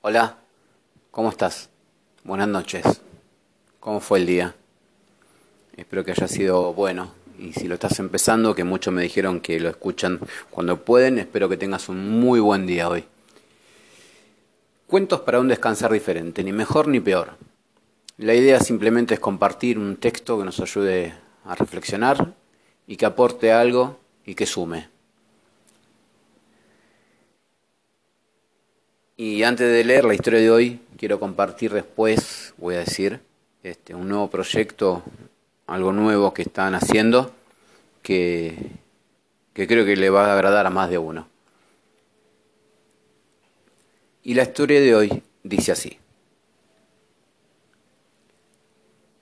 Hola, ¿cómo estás? Buenas noches. ¿Cómo fue el día? Espero que haya sido bueno. Y si lo estás empezando, que muchos me dijeron que lo escuchan cuando pueden, espero que tengas un muy buen día hoy. Cuentos para un descansar diferente, ni mejor ni peor. La idea simplemente es compartir un texto que nos ayude a reflexionar y que aporte algo y que sume. Y antes de leer la historia de hoy, quiero compartir después, voy a decir, este, un nuevo proyecto, algo nuevo que están haciendo, que, que creo que le va a agradar a más de uno. Y la historia de hoy dice así.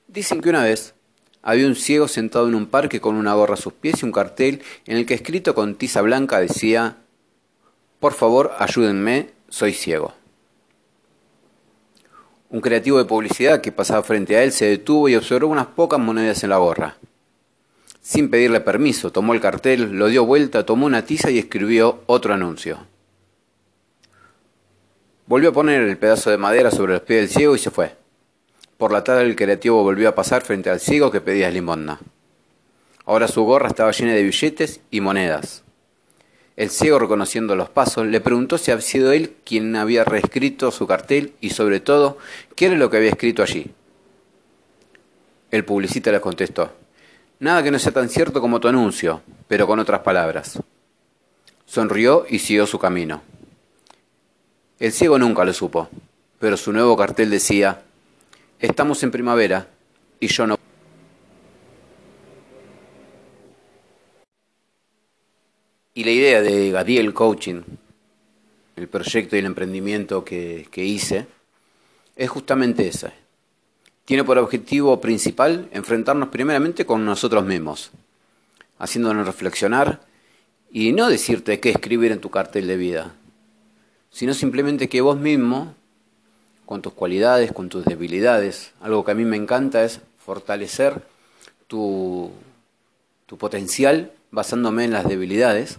Dicen que una vez había un ciego sentado en un parque con una gorra a sus pies y un cartel en el que escrito con tiza blanca decía, por favor ayúdenme, soy ciego. Un creativo de publicidad que pasaba frente a él se detuvo y observó unas pocas monedas en la gorra. Sin pedirle permiso, tomó el cartel, lo dio vuelta, tomó una tiza y escribió otro anuncio. Volvió a poner el pedazo de madera sobre los pies del ciego y se fue. Por la tarde el creativo volvió a pasar frente al ciego que pedía limosna. Ahora su gorra estaba llena de billetes y monedas. El ciego, reconociendo los pasos, le preguntó si había sido él quien había reescrito su cartel y, sobre todo, qué era lo que había escrito allí. El publicista le contestó, nada que no sea tan cierto como tu anuncio, pero con otras palabras. Sonrió y siguió su camino. El ciego nunca lo supo, pero su nuevo cartel decía, estamos en primavera y yo no Y la idea de Gadiel Coaching, el proyecto y el emprendimiento que, hice, es justamente esa. Tiene por objetivo principal enfrentarnos primeramente con nosotros mismos, haciéndonos reflexionar y no decirte qué escribir en tu cartel de vida, sino simplemente que vos mismo, con tus cualidades, con tus debilidades, algo que a mí me encanta es fortalecer tu potencial basándome en las debilidades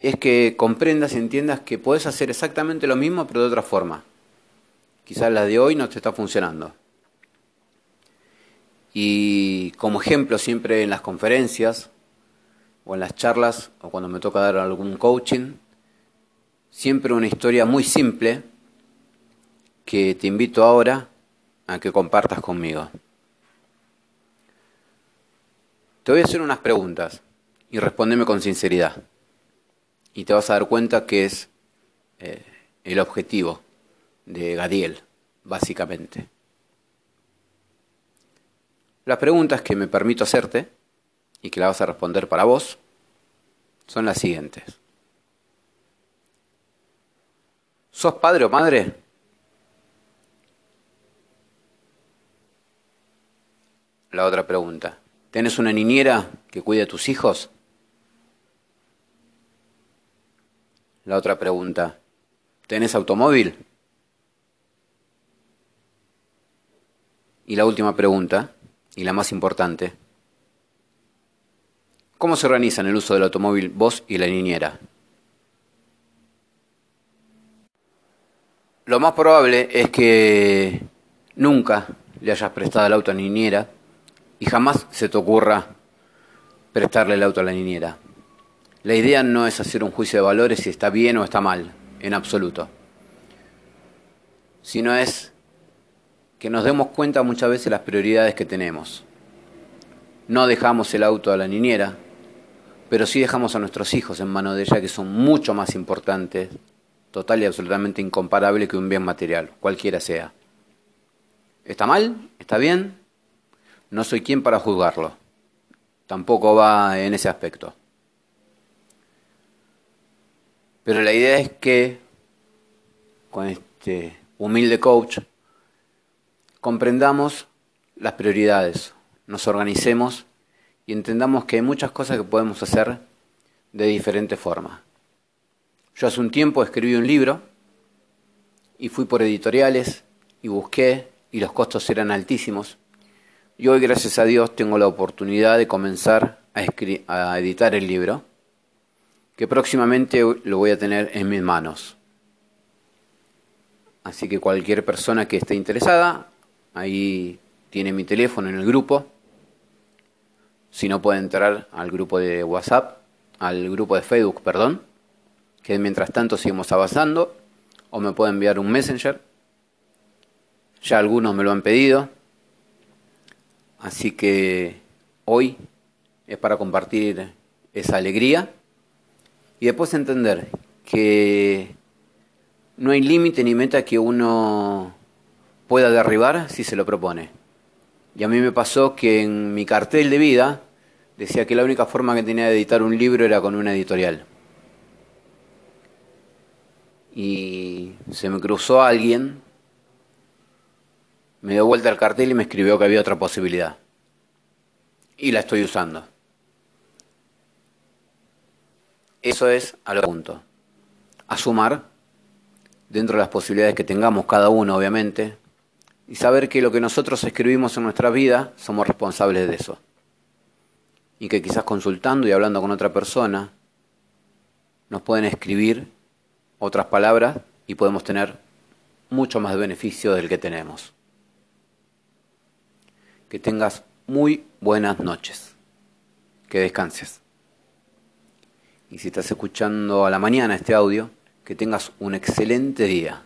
es que comprendas y entiendas que puedes hacer exactamente lo mismo pero de otra forma. Quizás la de hoy no te está funcionando. Y como ejemplo siempre en las conferencias o en las charlas o cuando me toca dar algún coaching, siempre una historia muy simple que te invito ahora a que compartas conmigo. Te voy a hacer unas preguntas y respóndeme con sinceridad y te vas a dar cuenta que es eh, el objetivo de Gadiel, básicamente. Las preguntas que me permito hacerte y que la vas a responder para vos son las siguientes. ¿Sos padre o madre? La otra pregunta. ¿Tenés una niñera que cuide a tus hijos? La otra pregunta, ¿tenés automóvil? Y la última pregunta, y la más importante, ¿cómo se organizan el uso del automóvil vos y la niñera? Lo más probable es que nunca le hayas prestado el auto a la niñera y jamás se te ocurra prestarle el auto a la niñera. La idea no es hacer un juicio de valores si está bien o está mal, en absoluto, sino es que nos demos cuenta muchas veces las prioridades que tenemos. No dejamos el auto a la niñera, pero sí dejamos a nuestros hijos en manos de ella, que son mucho más importantes, total y absolutamente incomparable que un bien material, cualquiera sea. ¿Está mal? ¿Está bien? No soy quien para juzgarlo. Tampoco va en ese aspecto. Pero la idea es que con este humilde coach comprendamos las prioridades, nos organicemos y entendamos que hay muchas cosas que podemos hacer de diferente forma. Yo hace un tiempo escribí un libro y fui por editoriales y busqué y los costos eran altísimos. Y hoy, gracias a Dios, tengo la oportunidad de comenzar a, a editar el libro que próximamente lo voy a tener en mis manos. Así que cualquier persona que esté interesada, ahí tiene mi teléfono en el grupo. Si no puede entrar al grupo de WhatsApp, al grupo de Facebook, perdón, que mientras tanto seguimos avanzando, o me puede enviar un messenger. Ya algunos me lo han pedido. Así que hoy es para compartir esa alegría y después entender que no hay límite ni meta que uno pueda derribar si se lo propone. Y a mí me pasó que en mi cartel de vida decía que la única forma que tenía de editar un libro era con una editorial. Y se me cruzó alguien, me dio vuelta el cartel y me escribió que había otra posibilidad. Y la estoy usando. Eso es a lo punto. A sumar, dentro de las posibilidades que tengamos cada uno, obviamente, y saber que lo que nosotros escribimos en nuestra vida somos responsables de eso. Y que quizás consultando y hablando con otra persona, nos pueden escribir otras palabras y podemos tener mucho más beneficio del que tenemos. Que tengas muy buenas noches. Que descanses. Y si estás escuchando a la mañana este audio, que tengas un excelente día.